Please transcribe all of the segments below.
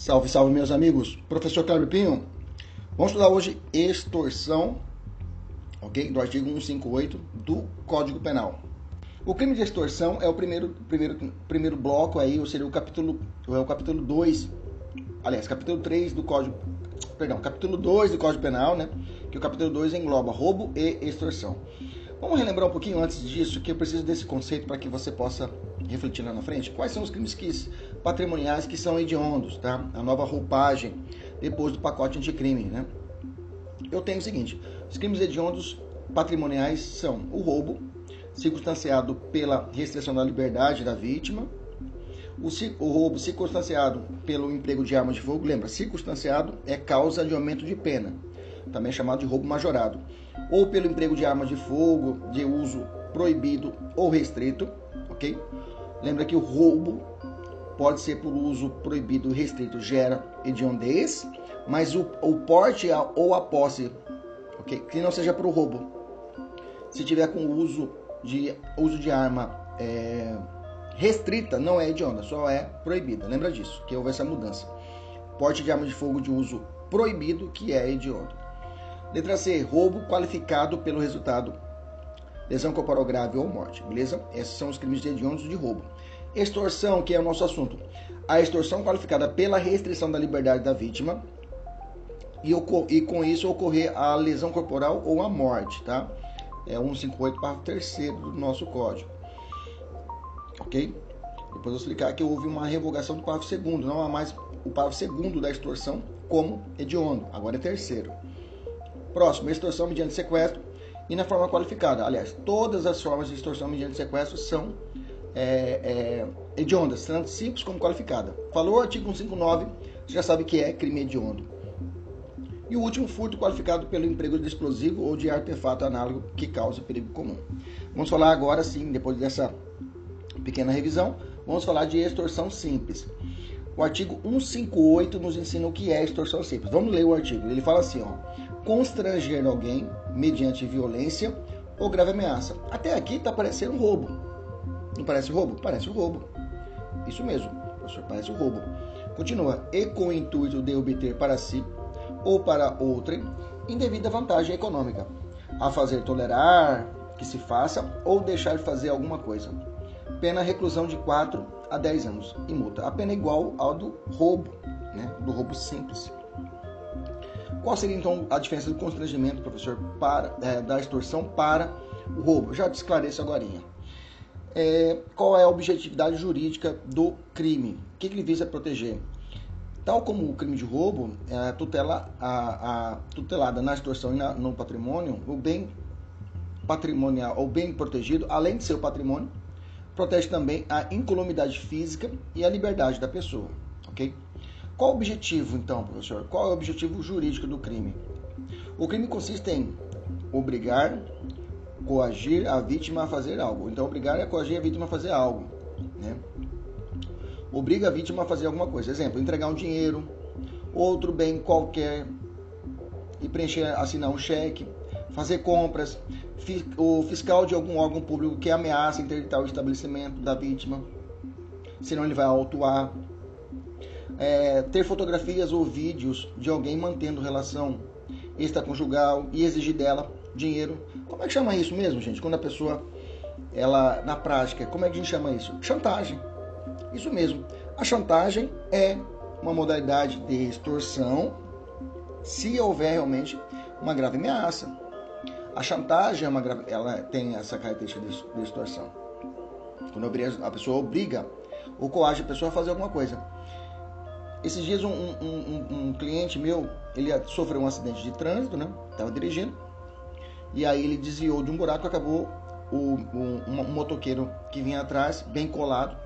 Salve, salve, meus amigos. Professor Cláudio Pinho. Vamos estudar hoje extorsão, ok? Do artigo 158 do Código Penal. O crime de extorsão é o primeiro, primeiro, primeiro bloco aí, ou seja, o capítulo, é o capítulo 2, aliás, capítulo 3 do Código, perdão, capítulo 2 do Código Penal, né? Que o capítulo 2 engloba roubo e extorsão. Vamos relembrar um pouquinho antes disso, que eu preciso desse conceito para que você possa refletir lá na frente. Quais são os crimes que, patrimoniais que são hediondos, tá? A nova roupagem depois do pacote anticrime, né? Eu tenho o seguinte: os crimes hediondos patrimoniais são o roubo, circunstanciado pela restrição da liberdade da vítima, o, o, roubo circunstanciado pelo emprego de arma de fogo, lembra, circunstanciado é causa de aumento de pena, também chamado de roubo majorado, ou pelo emprego de armas de fogo de uso proibido ou restrito, ok? Lembra que o roubo pode ser por uso proibido restrito, gera hediondez, mas o, o porte ou a posse, ok? Que não seja para o roubo. Se tiver com uso de uso de arma é, restrita não é hedionda, só é proibida. Lembra disso, que houve essa mudança. Porte de arma de fogo de uso proibido, que é hediondo. Letra C, roubo qualificado pelo resultado lesão corporal grave ou morte, beleza? Esses são os crimes hediondos de roubo. Extorsão, que é o nosso assunto. A extorsão qualificada pela restrição da liberdade da vítima e, e com isso ocorrer a lesão corporal ou a morte, tá? é 158 para o terceiro do nosso código. Ok? Depois eu vou explicar que houve uma revogação do parágrafo segundo, não há mais o parágrafo segundo da extorsão como hediondo, agora é terceiro. Próximo, extorsão mediante sequestro e na forma qualificada. Aliás, todas as formas de extorsão mediante sequestro são é, é, hediondas, tanto simples como qualificada. Falou o artigo 159, você já sabe que é crime hediondo. E o último, furto qualificado pelo emprego de explosivo ou de artefato análogo que causa perigo comum. Vamos falar agora sim, depois dessa pequena revisão, vamos falar de extorsão simples. O artigo 158 nos ensina o que é extorsão simples. Vamos ler o artigo. Ele fala assim, ó: constranger alguém mediante violência ou grave ameaça. Até aqui está parecendo roubo. Não parece roubo? Parece um roubo. Isso mesmo, professor, parece um roubo. Continua. E com o intuito de obter para si ou para outrem indevida vantagem econômica, a fazer tolerar que se faça ou deixar de fazer alguma coisa. Pena reclusão de 4 a 10 anos e multa. A pena é igual ao do roubo, né? do roubo simples. Qual seria então a diferença do constrangimento, professor, para, é, da extorsão para o roubo? Já te esclareço agora. É, qual é a objetividade jurídica do crime? O que ele visa proteger? Tal como o crime de roubo, é a tutela a, a tutelada na extorsão e na, no patrimônio, o bem patrimonial ou bem protegido, além de seu patrimônio, protege também a incolumidade física e a liberdade da pessoa, ok? Qual o objetivo, então, professor? Qual é o objetivo jurídico do crime? O crime consiste em obrigar, coagir a vítima a fazer algo. Então, obrigar é coagir a vítima a fazer algo, né? obriga a vítima a fazer alguma coisa. Exemplo, entregar um dinheiro, outro bem qualquer e preencher, assinar um cheque, fazer compras, o fiscal de algum órgão público que ameaça interditar o estabelecimento da vítima, senão ele vai autuar. É, ter fotografias ou vídeos de alguém mantendo relação extraconjugal e exigir dela dinheiro. Como é que chama isso mesmo, gente? Quando a pessoa, ela, na prática, como é que a gente chama isso? Chantagem. Isso mesmo. A chantagem é uma modalidade de extorsão se houver realmente uma grave ameaça. A chantagem é uma grave, ela tem essa característica de extorsão. Quando a pessoa obriga ou coage a pessoa a fazer alguma coisa. Esses dias um, um, um, um cliente meu, ele sofreu um acidente de trânsito, né? Estava dirigindo. E aí ele desviou de um buraco acabou o, um, um motoqueiro que vinha atrás, bem colado,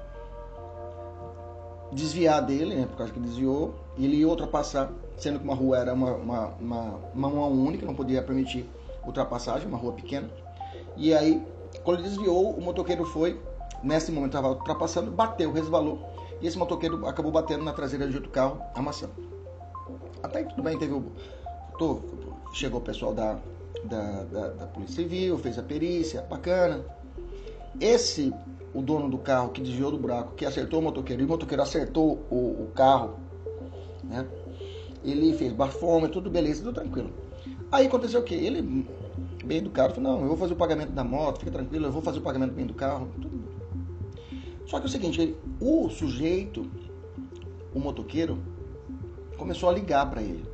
desviar dele, né, por causa que desviou, e ele ia ultrapassar, sendo que uma rua era uma, uma, uma, uma mão única, não podia permitir ultrapassagem, uma rua pequena. E aí, quando ele desviou, o motoqueiro foi, nesse momento estava ultrapassando, bateu, resvalou, e esse motoqueiro acabou batendo na traseira de outro carro, amassando. Até aí tudo bem, teve o. Tô, chegou o pessoal da, da, da, da Polícia Civil, fez a perícia, bacana. Esse o dono do carro que desviou do buraco, que acertou o motoqueiro, e o motoqueiro acertou o, o carro né? Ele fez bafômetro, tudo beleza, tudo tranquilo. Aí aconteceu o quê? Ele, bem educado, falou, não, eu vou fazer o pagamento da moto, fica tranquilo, eu vou fazer o pagamento bem do carro, tudo. Só que é o seguinte, ele, o sujeito, o motoqueiro, começou a ligar para ele.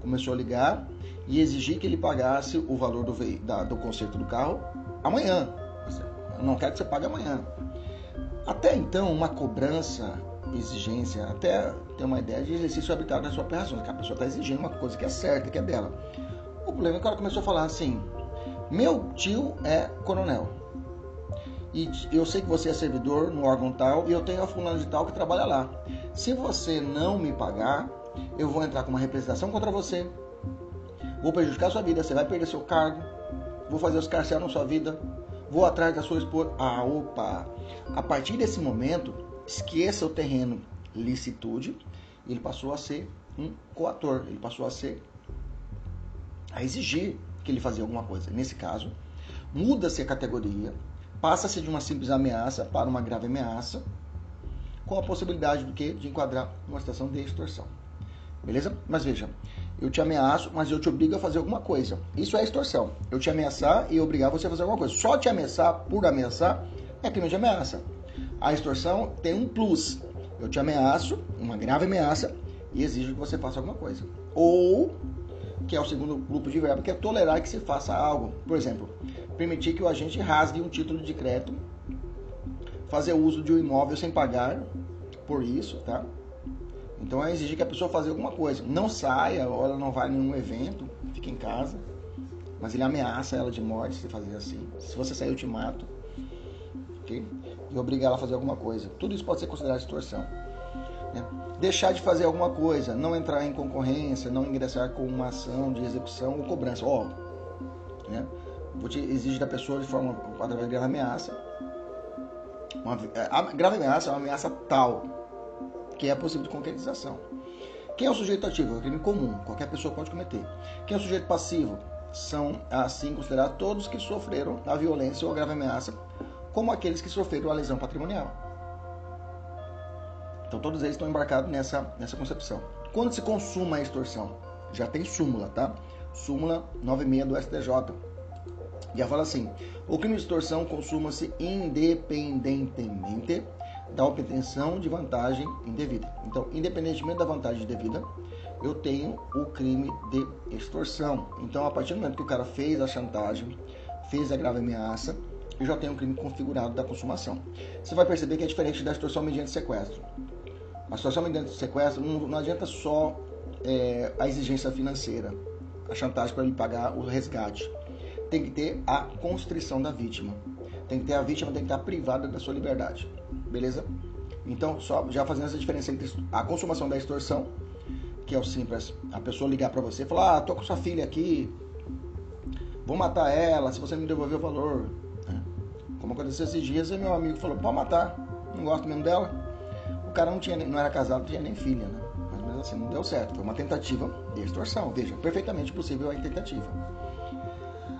Começou a ligar e exigir que ele pagasse o valor do, da, do conserto do carro amanhã. Eu não quero que você pague amanhã. Até então, uma cobrança, exigência, até ter uma ideia de exercício arbitrário da sua operação, que a pessoa está exigindo uma coisa que é certa, que é dela. O problema é que ela começou a falar assim: meu tio é coronel. E eu sei que você é servidor no órgão tal e eu tenho a fulana de tal que trabalha lá. Se você não me pagar, eu vou entrar com uma representação contra você. Vou prejudicar a sua vida, você vai perder seu cargo. Vou fazer os carcel na sua vida. Vou atrás da sua esposa. Ah, opa! A partir desse momento, esqueça o terreno licitude. Ele passou a ser um coator. Ele passou a ser a exigir que ele fazia alguma coisa. Nesse caso, muda-se a categoria, passa-se de uma simples ameaça para uma grave ameaça, com a possibilidade do que de enquadrar uma situação de extorsão. Beleza? Mas veja, eu te ameaço, mas eu te obrigo a fazer alguma coisa. Isso é extorsão. Eu te ameaçar e obrigar você a fazer alguma coisa. Só te ameaçar por ameaçar é crime de ameaça. A extorsão tem um plus. Eu te ameaço, uma grave ameaça, e exijo que você faça alguma coisa. Ou que é o segundo grupo de verbo, que é tolerar que se faça algo. Por exemplo, permitir que o agente rasgue um título de crédito, fazer uso de um imóvel sem pagar por isso, tá? Então é exigir que a pessoa faça alguma coisa. Não saia, ou ela não vai em nenhum evento, fique em casa. Mas ele ameaça ela de morte se fazer assim. Se você sair, eu te mato. Ok? E obrigar ela a fazer alguma coisa. Tudo isso pode ser considerado extorsão. Né? Deixar de fazer alguma coisa, não entrar em concorrência, não ingressar com uma ação de execução ou cobrança. Ó, né? Vou te exigir da pessoa de forma através de grave ameaça. Uma, a grave ameaça é uma ameaça tal que é possível de concretização. Quem é o sujeito ativo? É um crime comum, qualquer pessoa pode cometer. Quem é o sujeito passivo? São, assim, considerados todos que sofreram a violência ou a grave ameaça, como aqueles que sofreram a lesão patrimonial. Então todos eles estão embarcados nessa, nessa concepção. Quando se consuma a extorsão? Já tem súmula, tá? Súmula 96 do STJ. Já fala assim: o crime de extorsão consuma-se independentemente da obtenção de vantagem indevida. Então, independentemente da vantagem indevida, eu tenho o crime de extorsão. Então, a partir do momento que o cara fez a chantagem, fez a grave ameaça, eu já tenho um crime configurado da consumação. Você vai perceber que é diferente da extorsão mediante sequestro. A situação mediante sequestro não, não adianta só é, a exigência financeira, a chantagem para ele pagar o resgate. Tem que ter a constrição da vítima. Tem que ter a vítima tem que estar privada da sua liberdade. Beleza? Então, só já fazendo essa diferença entre a consumação da extorsão, que é o simples, a pessoa ligar para você e falar: "Ah, tô com sua filha aqui, vou matar ela, se você me devolver o valor". Né? Como aconteceu esses dias, meu amigo falou: "Pode matar, não gosto mesmo dela" cara não, tinha, não era casado, não tinha nem filha, né? Mas mesmo assim não deu certo. Foi uma tentativa de extorsão. Veja, perfeitamente possível a tentativa.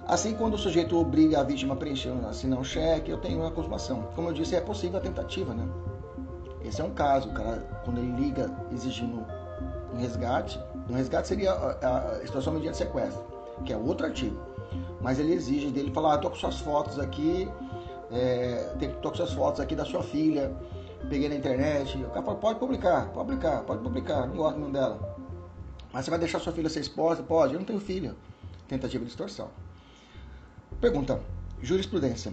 Assim, quando o sujeito obriga a vítima a preencher, assinar um cheque, eu tenho uma consumação. Como eu disse, é possível a tentativa, né? Esse é um caso, o cara, quando ele liga exigindo um resgate, um resgate seria a, a situação mediante sequestro, que é outro artigo. Mas ele exige dele falar, ah, tô com suas fotos aqui, é, tô com suas fotos aqui da sua filha, peguei na internet. O cara fala, pode publicar, pode publicar, pode publicar, não gosto dela. Mas você vai deixar sua filha ser exposta? Pode, eu não tenho filha. Tentativa de extorsão. Pergunta, jurisprudência.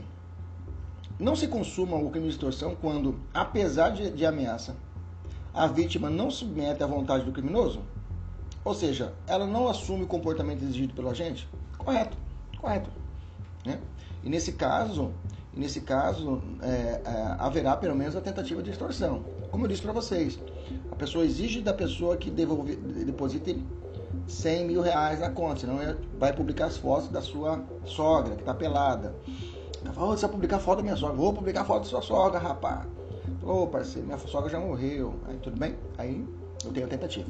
Não se consuma o crime de extorsão quando, apesar de, de ameaça, a vítima não submete à vontade do criminoso? Ou seja, ela não assume o comportamento exigido pelo agente? Correto, correto. Né? E nesse caso, nesse caso, é, é, haverá pelo menos a tentativa de extorsão. Como eu disse para vocês, a pessoa exige da pessoa que devolve, deposite 100 mil reais na conta, senão é, vai publicar as fotos da sua sogra, que está pelada. Ela fala, você vai publicar foto da minha sogra? Vou publicar foto da sua sogra, rapaz. Ô, parceiro, minha sogra já morreu. Aí, tudo bem? Aí eu tenho a tentativa.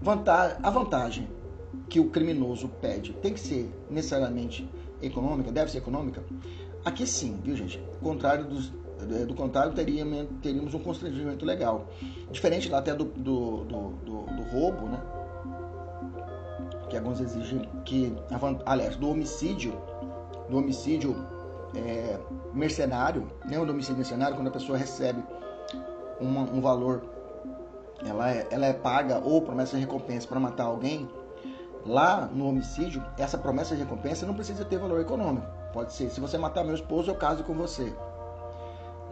Vantagem, a vantagem que o criminoso pede tem que ser necessariamente econômica, deve ser econômica? Aqui sim, viu gente? Contrário dos do contrário, teríamos, teríamos um constrangimento legal. Diferente lá até do, do, do, do, do roubo, né? Que alguns exigem que, aliás, do homicídio, do homicídio é, mercenário, né? O homicídio mercenário, quando a pessoa recebe uma, um valor, ela é, ela é paga ou promessa de recompensa para matar alguém, lá no homicídio, essa promessa de recompensa não precisa ter valor econômico. Pode ser, se você matar meu esposo, eu caso com você.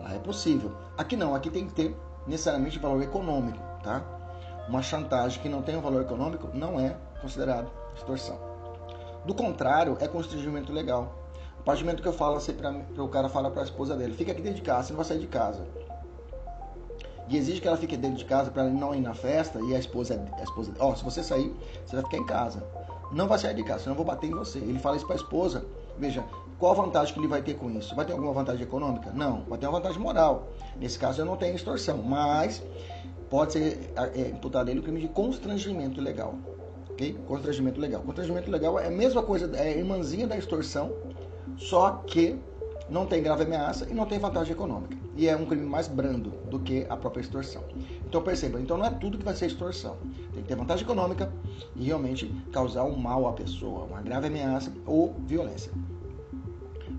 Lá é possível. Aqui não, aqui tem que ter necessariamente valor econômico, tá? Uma chantagem que não tem um valor econômico não é considerado extorsão. Do contrário, é constrangimento legal. O momento que eu falo assim para o cara fala para a esposa dele, fica aqui dentro de casa, você não vai sair de casa. E exige que ela fique dentro de casa para não ir na festa e a esposa, a esposa, ó, oh, se você sair, você vai ficar em casa. Não vai sair de casa, senão eu vou bater em você. Ele fala isso para a esposa. Veja, qual a vantagem que ele vai ter com isso? Vai ter alguma vantagem econômica? Não, vai ter uma vantagem moral. Nesse caso eu não tenho extorsão, mas pode ser é, imputado ele o crime de constrangimento legal. Ok? Constrangimento legal. Constrangimento legal é a mesma coisa, é a irmãzinha da extorsão, só que não tem grave ameaça e não tem vantagem econômica. E é um crime mais brando do que a própria extorsão. Então perceba, então não é tudo que vai ser extorsão. Tem que ter vantagem econômica e realmente causar um mal à pessoa, uma grave ameaça ou violência.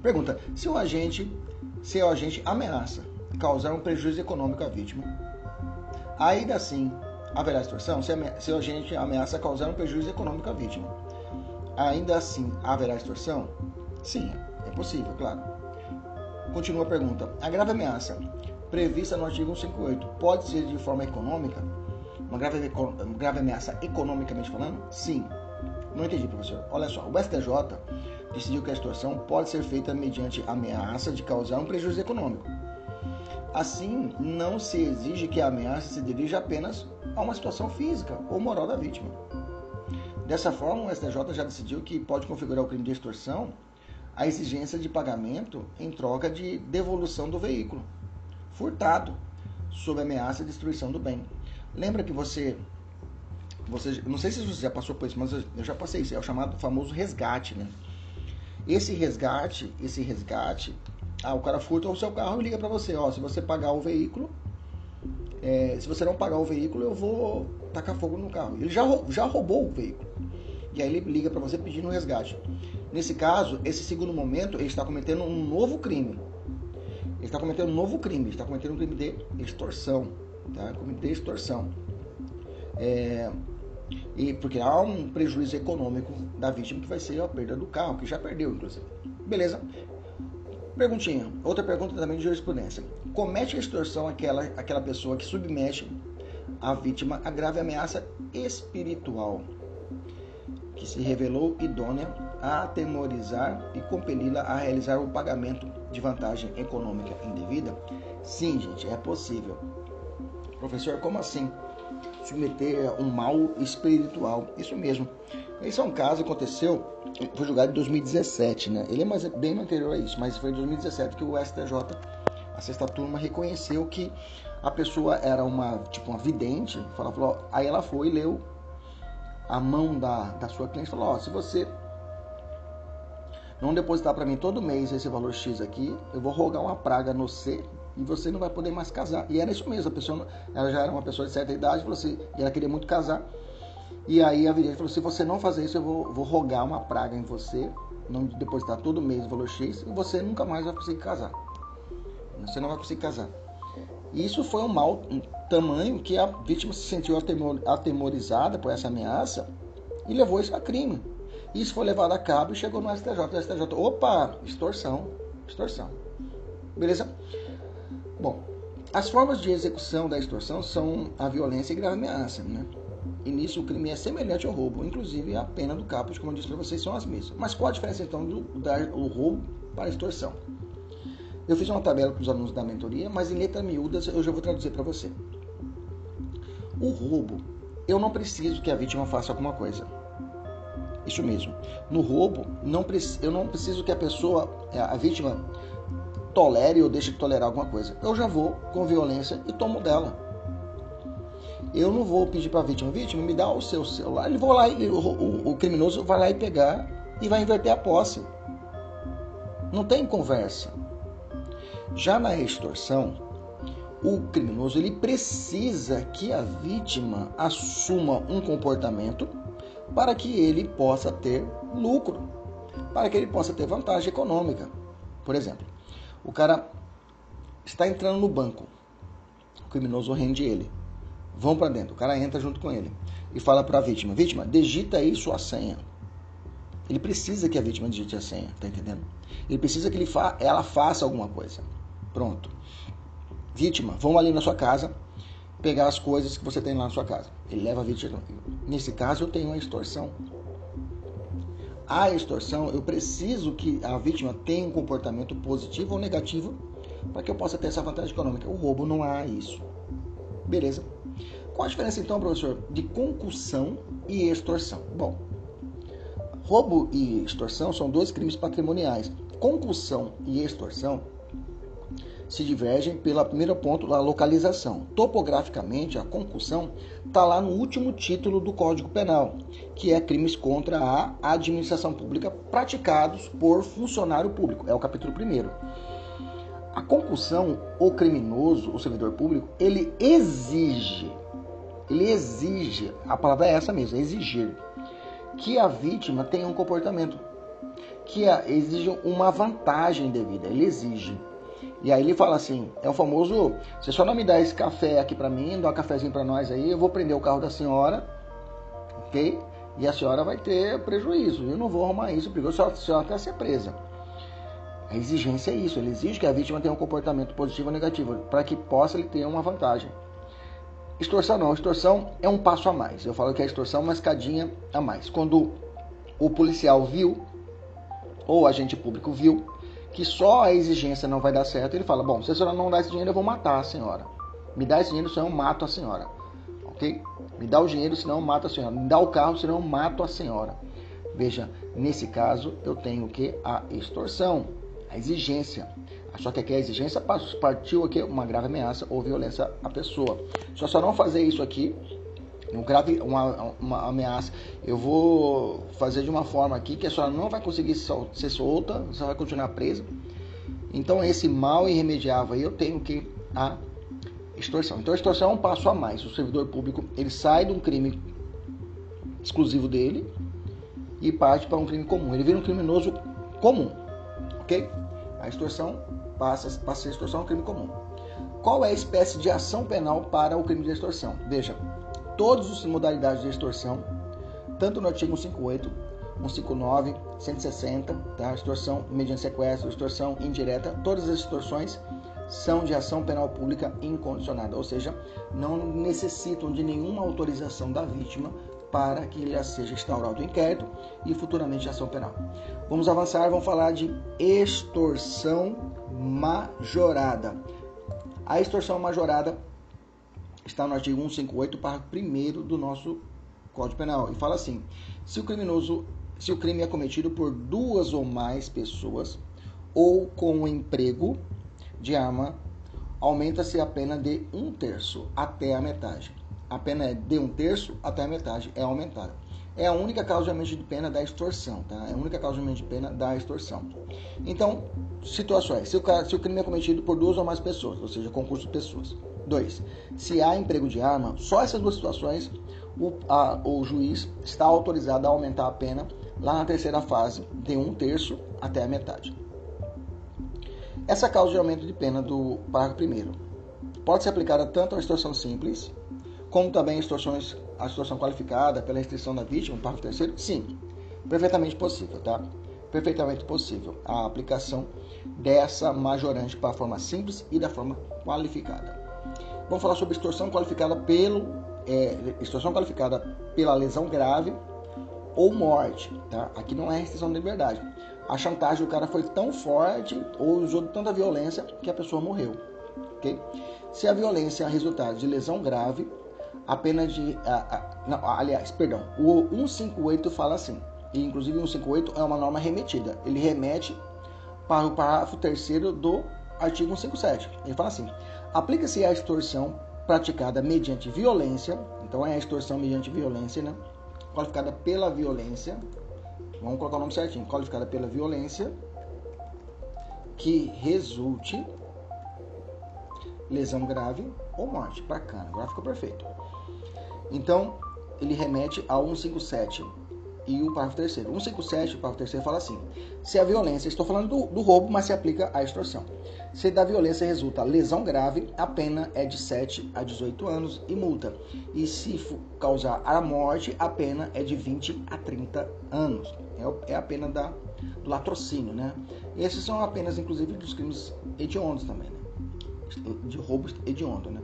Pergunta: se o agente, se o agente ameaça causar um prejuízo econômico à vítima, ainda assim haverá extorsão? Se, se o agente ameaça causar um prejuízo econômico à vítima, ainda assim haverá extorsão? Sim, é possível, claro. Continua a pergunta: a grave ameaça prevista no artigo 158 pode ser de forma econômica? Uma grave, grave ameaça economicamente falando? Sim. Não entendi, professor. Olha só, o STJ decidiu que a extorsão pode ser feita mediante ameaça de causar um prejuízo econômico. Assim, não se exige que a ameaça se dirija apenas a uma situação física ou moral da vítima. Dessa forma, o STJ já decidiu que pode configurar o crime de extorsão a exigência de pagamento em troca de devolução do veículo furtado, sob ameaça de destruição do bem. Lembra que você você, não sei se você já passou por isso, mas eu já passei isso, é o chamado famoso resgate, né? Esse resgate, esse resgate, ah, o cara furta o seu carro e liga para você, ó, se você pagar o veículo, é, se você não pagar o veículo, eu vou tacar fogo no carro. Ele já, já roubou o veículo. E aí ele liga para você pedindo um resgate. Nesse caso, esse segundo momento, ele está cometendo um novo crime. Ele está cometendo um novo crime, ele está cometendo um crime de extorsão. Tá? Crime de extorsão. É, e porque há um prejuízo econômico da vítima que vai ser a perda do carro, que já perdeu, inclusive. Beleza? Perguntinha, outra pergunta também de jurisprudência. Comete a extorsão aquela, aquela pessoa que submete a vítima a grave ameaça espiritual, que se revelou idônea a atemorizar e compeli-la a realizar o pagamento de vantagem econômica indevida? Sim, gente, é possível. Professor, como assim? Submeter um mal espiritual. Isso mesmo. Esse é um caso que aconteceu, foi julgado em 2017, né? Ele é mais, bem anterior a isso, mas foi em 2017 que o STJ, a sexta turma, reconheceu que a pessoa era uma, tipo, uma vidente, falou, falou, aí ela foi e leu a mão da, da sua cliente e falou, ó, se você não depositar para mim todo mês esse valor X aqui, eu vou rogar uma praga no C e você não vai poder mais casar. E era isso mesmo, a pessoa, ela já era uma pessoa de certa idade, falou assim, e ela queria muito casar. E aí a vidente falou: se você não fazer isso, eu vou, vou rogar uma praga em você, não depositar todo mês o valor X, e você nunca mais vai conseguir casar. Você não vai conseguir casar. Isso foi um mal um tamanho que a vítima se sentiu atemorizada por essa ameaça e levou isso a crime. Isso foi levado a cabo e chegou no STJ. O STJ, opa, extorsão, extorsão. Beleza? Bom, as formas de execução da extorsão são a violência e grave ameaça, né? E nisso o crime é semelhante ao roubo, inclusive a pena do caput, como eu disse para vocês, são as mesmas. Mas qual a diferença então do dar o roubo para a extorsão? Eu fiz uma tabela para os alunos da mentoria, mas em letras miúdas eu já vou traduzir para você. O roubo, eu não preciso que a vítima faça alguma coisa. Isso mesmo. No roubo, não, eu não preciso que a pessoa, a vítima, tolere ou deixe de tolerar alguma coisa. Eu já vou com violência e tomo dela. Eu não vou pedir para a vítima, vítima, me dá o seu celular. Ele vai lá, ele, o, o, o criminoso vai lá e pegar e vai inverter a posse. Não tem conversa. Já na extorsão, o criminoso ele precisa que a vítima assuma um comportamento para que ele possa ter lucro, para que ele possa ter vantagem econômica. Por exemplo, o cara está entrando no banco, o criminoso rende ele. Vão para dentro, o cara entra junto com ele e fala para a vítima: Vítima, digita aí sua senha. Ele precisa que a vítima digite a senha, tá entendendo? Ele precisa que ele fa ela faça alguma coisa. Pronto. Vítima, vão ali na sua casa pegar as coisas que você tem lá na sua casa. Ele leva a vítima. Nesse caso, eu tenho uma extorsão. A extorsão, eu preciso que a vítima tenha um comportamento positivo ou negativo para que eu possa ter essa vantagem econômica. O roubo não há isso. Beleza? Qual a diferença então, professor, de concussão e extorsão? Bom, roubo e extorsão são dois crimes patrimoniais. Concussão e extorsão se divergem pelo primeiro ponto da localização. Topograficamente, a concussão está lá no último título do Código Penal, que é crimes contra a administração pública praticados por funcionário público. É o capítulo 1. A concussão, o criminoso, o servidor público, ele exige, ele exige, a palavra é essa mesmo, exigir, que a vítima tenha um comportamento, que exija uma vantagem devida, ele exige. E aí ele fala assim, é o famoso, você só não me dá esse café aqui para mim, dá um cafezinho para nós aí, eu vou prender o carro da senhora, ok? E a senhora vai ter prejuízo, eu não vou arrumar isso, porque a senhora quer ser presa. A exigência é isso, ele exige que a vítima tenha um comportamento positivo ou negativo, para que possa ele ter uma vantagem. Extorsão não, extorsão é um passo a mais. Eu falo que a extorsão é uma escadinha a mais. Quando o policial viu, ou o agente público viu, que só a exigência não vai dar certo, ele fala: Bom, se a senhora não dá esse dinheiro, eu vou matar a senhora. Me dá esse dinheiro, senão eu mato a senhora. Ok? Me dá o dinheiro, senão eu mato a senhora. Me dá o carro, senão eu mato a senhora. Veja, nesse caso, eu tenho que a extorsão, a exigência. Só que aqui a exigência partiu aqui uma grave ameaça ou violência à pessoa. Só só não fazer isso aqui um grave, uma, uma ameaça. Eu vou fazer de uma forma aqui que a senhora não vai conseguir sol, ser solta, você vai continuar presa. Então esse mal irremediável eu tenho que a extorsão. Então a extorsão é um passo a mais. O servidor público ele sai de um crime exclusivo dele e parte para um crime comum. Ele vira um criminoso comum, ok? A extorsão passa, passa a ser extorsão um crime comum. Qual é a espécie de ação penal para o crime de extorsão? Veja, todas as modalidades de extorsão, tanto no artigo 158, 159, 160, tá? extorsão mediante sequestro, extorsão indireta, todas as extorsões são de ação penal pública incondicionada, ou seja, não necessitam de nenhuma autorização da vítima para que lhe seja instaurado o inquérito e futuramente ação penal. Vamos avançar, vamos falar de extorsão majorada. A extorsão majorada está no artigo 158, parágrafo 1 do nosso Código Penal. E fala assim: se o criminoso, se o crime é cometido por duas ou mais pessoas ou com o emprego de arma, aumenta-se a pena de um terço até a metade. A pena é de um terço até a metade, é aumentada. É a única causa de aumento de pena da extorsão, tá? É a única causa de aumento de pena da extorsão. Então, situações. Se o, se o crime é cometido por duas ou mais pessoas, ou seja, concurso de pessoas. 2. Se há emprego de arma, só essas duas situações o, a, o juiz está autorizado a aumentar a pena lá na terceira fase, de um terço até a metade. Essa causa de aumento de pena do parágrafo primeiro pode ser aplicada tanto à extorsão simples, como também extorsões, a extorsão qualificada pela restrição da vítima, parágrafo terceiro? Sim, perfeitamente possível, tá? Perfeitamente possível a aplicação dessa majorante para a forma simples e da forma qualificada. Vamos falar sobre extorsão qualificada pelo é, extorsão qualificada pela lesão grave ou morte, tá? Aqui não é restrição de liberdade. A chantagem do cara foi tão forte ou usou tanta violência que a pessoa morreu, ok? Se a violência é resultado de lesão grave, a pena de, a, a, não, aliás, perdão, o 158 fala assim, e inclusive o 158 é uma norma remetida. Ele remete para o parágrafo terceiro do artigo 157. Ele fala assim: Aplica-se a extorsão praticada mediante violência, então é a extorsão mediante violência, né? Qualificada pela violência, vamos colocar o nome certinho, qualificada pela violência, que resulte lesão grave ou morte. Bacana, agora ficou perfeito. Então, ele remete ao 157 e o parágrafo terceiro. 157, o parágrafo terceiro fala assim: se a violência, estou falando do, do, roubo, mas se aplica à extorsão. Se da violência resulta lesão grave, a pena é de 7 a 18 anos e multa. E se causar a morte, a pena é de 20 a 30 anos. É, é a pena da, do latrocínio, né? E esses são apenas, inclusive, dos crimes hediondos também, né? De roubo hediondo, né?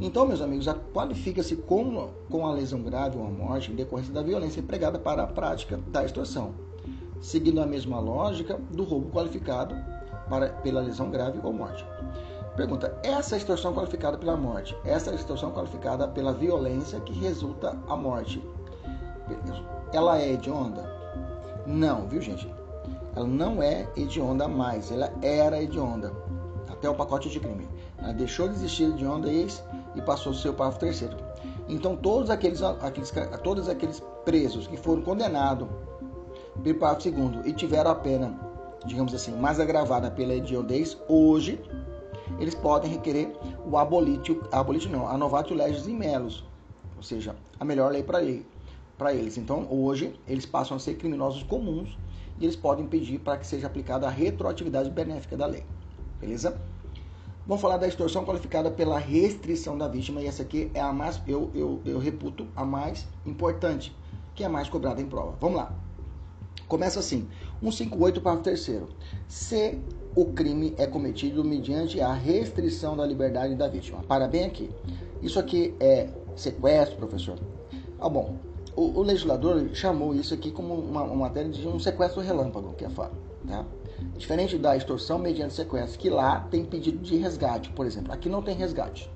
Então, meus amigos, qualifica-se com, com a lesão grave ou a morte em decorrência da violência empregada para a prática da extorsão, seguindo a mesma lógica do roubo qualificado para, pela lesão grave ou morte. Pergunta: essa extorsão qualificada pela morte, essa extorsão qualificada pela violência que resulta a morte, ela é hedionda? Não, viu, gente? Ela não é hedionda mais, ela era hedionda até o pacote de crime. Ela deixou de existir hedionda ex e passou a ser o parágrafo terceiro. Então, todos aqueles, aqueles, todos aqueles presos que foram condenados pelo parágrafo segundo e tiveram a pena, digamos assim, mais agravada pela hediondez, hoje eles podem requerer o abolitio, abolitio não, a novatio legis in melos, ou seja, a melhor lei para eles. Então, hoje eles passam a ser criminosos comuns e eles podem pedir para que seja aplicada a retroatividade benéfica da lei. Beleza? Vamos falar da extorsão qualificada pela restrição da vítima, e essa aqui é a mais, eu, eu, eu reputo, a mais importante, que é a mais cobrada em prova. Vamos lá. Começa assim: 158, parágrafo terceiro. Se o crime é cometido mediante a restrição da liberdade da vítima. Para bem aqui. Isso aqui é sequestro, professor? Ah, bom. O, o legislador chamou isso aqui como uma, uma matéria de um sequestro relâmpago, que é fato. Tá? Diferente da extorsão mediante sequestro, que lá tem pedido de resgate, por exemplo. Aqui não tem resgate.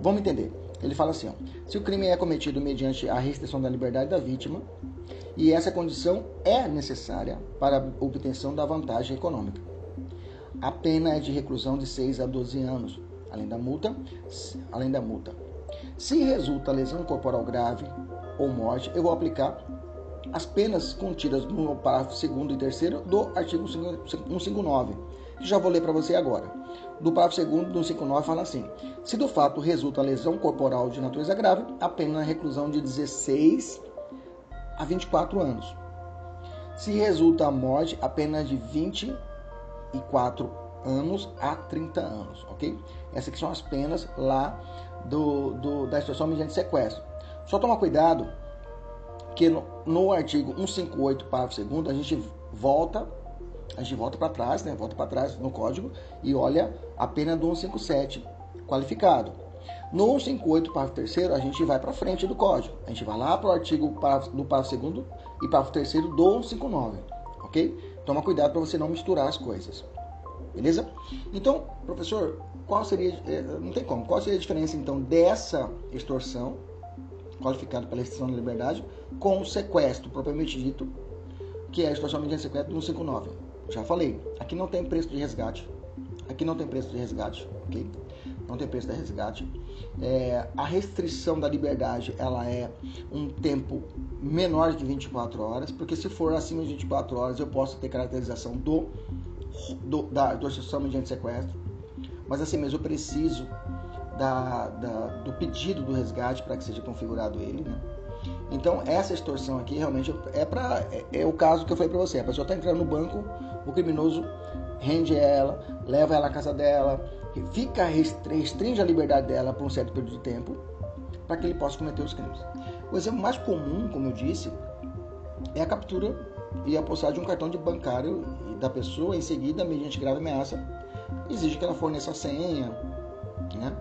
Vamos entender. Ele fala assim: ó, se o crime é cometido mediante a restrição da liberdade da vítima e essa condição é necessária para a obtenção da vantagem econômica, a pena é de reclusão de 6 a 12 anos, além da multa, além da multa. Se resulta lesão corporal grave ou morte, eu vou aplicar as penas contidas no parágrafo 2 e 3 do artigo 159, que já vou ler para você agora. Do parágrafo 2 do 159 fala assim: se do fato resulta lesão corporal de natureza grave, a pena é reclusão de 16 a 24 anos. Se resulta a morte, a pena é de 24 anos a 30 anos, ok? Essas aqui são as penas lá do, do da situação mediante sequestro. Só toma cuidado que no, no artigo 158, parágrafo 2 a gente volta, a gente volta para trás, né? Volta para trás no código e olha a pena do 157 qualificado. No 158, parágrafo 3 a gente vai para frente do código. A gente vai lá para o artigo do parágrafo 2 e parágrafo 3 do 159, ok? Toma cuidado para você não misturar as coisas. Beleza? Então, professor, qual seria, eh, não tem como, qual seria a diferença então dessa extorsão qualificado pela restrição da liberdade, com o sequestro propriamente dito, que é a situação mediante sequestro do 159. Já falei, aqui não tem preço de resgate. Aqui não tem preço de resgate, ok? Não tem preço de resgate. É, a restrição da liberdade, ela é um tempo menor de 24 horas, porque se for acima de 24 horas, eu posso ter caracterização do, do da, extorsão mediante sequestro. Mas assim mesmo, eu preciso da, da, do pedido do resgate para que seja configurado ele, né? Então essa extorsão aqui realmente é para é, é, o caso que eu falei para você. A pessoa está entrando no banco, o criminoso rende ela, leva ela à casa dela, fica restringe a liberdade dela por um certo período de tempo para que ele possa cometer os crimes. O exemplo mais comum, como eu disse, é a captura e a postagem de um cartão de bancário da pessoa em seguida, mediante grave ameaça, exige que ela forneça a senha, né?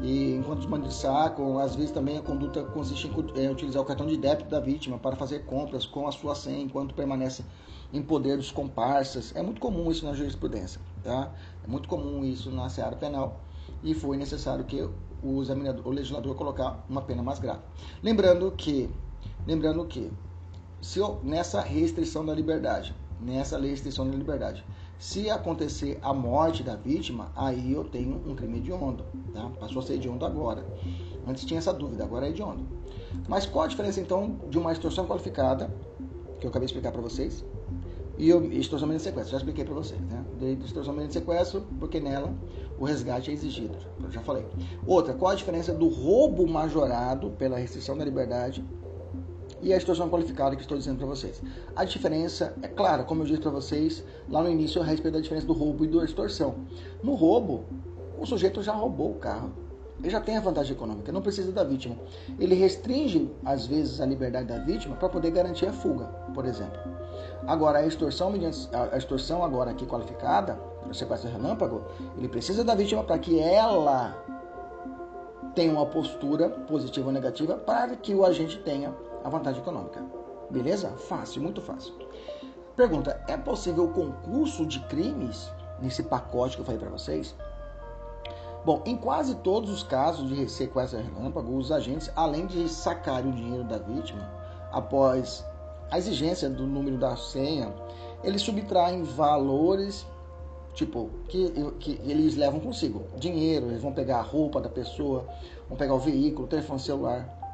E enquanto os bandidos sacam, às vezes também a conduta consiste em é, utilizar o cartão de débito da vítima para fazer compras com a sua senha enquanto permanece em poder dos comparsas. É muito comum isso na jurisprudência, tá? É muito comum isso na seara penal e foi necessário que o examinador, o legislador colocar uma pena mais grave. Lembrando que, lembrando que se eu, nessa restrição da liberdade, nessa restrição da liberdade, se acontecer a morte da vítima, aí eu tenho um crime hediondo, tá? Passou a ser hediondo agora. Antes tinha essa dúvida, agora é hediondo. Mas qual a diferença então de uma extorsão qualificada, que eu acabei de explicar para vocês, e extorsão mediante sequestro. Já expliquei para vocês, né? De extorsão mediante sequestro, porque nela o resgate é exigido. Eu já falei. Outra, qual a diferença do roubo majorado pela restrição da liberdade e a extorsão qualificada que estou dizendo para vocês. A diferença é clara, como eu disse para vocês lá no início a respeito da diferença do roubo e da extorsão. No roubo, o sujeito já roubou o carro. Ele já tem a vantagem econômica, não precisa da vítima. Ele restringe, às vezes, a liberdade da vítima para poder garantir a fuga, por exemplo. Agora, a extorsão, a extorsão agora aqui qualificada, o sequestro relâmpago, ele precisa da vítima para que ela tenha uma postura positiva ou negativa para que o agente tenha a vantagem econômica. Beleza? Fácil, muito fácil. Pergunta: é possível concurso de crimes nesse pacote que eu falei para vocês? Bom, em quase todos os casos de sequestro relâmpago, os agentes, além de sacarem o dinheiro da vítima, após a exigência do número da senha, eles subtraem valores, tipo, que, que eles levam consigo. Dinheiro, eles vão pegar a roupa da pessoa, vão pegar o veículo, o telefone celular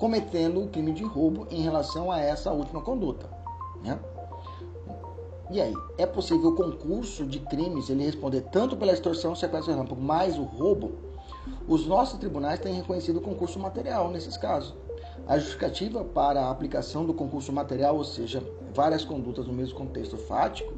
cometendo o crime de roubo em relação a essa última conduta. Né? E aí, é possível o concurso de crimes ele responder tanto pela extorsão, sequestro relâmpago, mais o roubo? Os nossos tribunais têm reconhecido o concurso material nesses casos. A justificativa para a aplicação do concurso material, ou seja, várias condutas no mesmo contexto fático,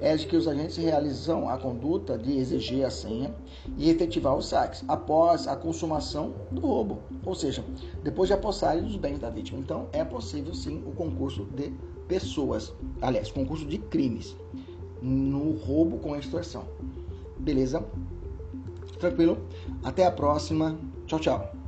é de que os agentes realizam a conduta de exigir a senha e efetivar os saques após a consumação do roubo, ou seja, depois de apossarem os bens da vítima. Então, é possível sim o concurso de pessoas, aliás, concurso de crimes no roubo com extorsão. Beleza? Tranquilo? Até a próxima. Tchau, tchau.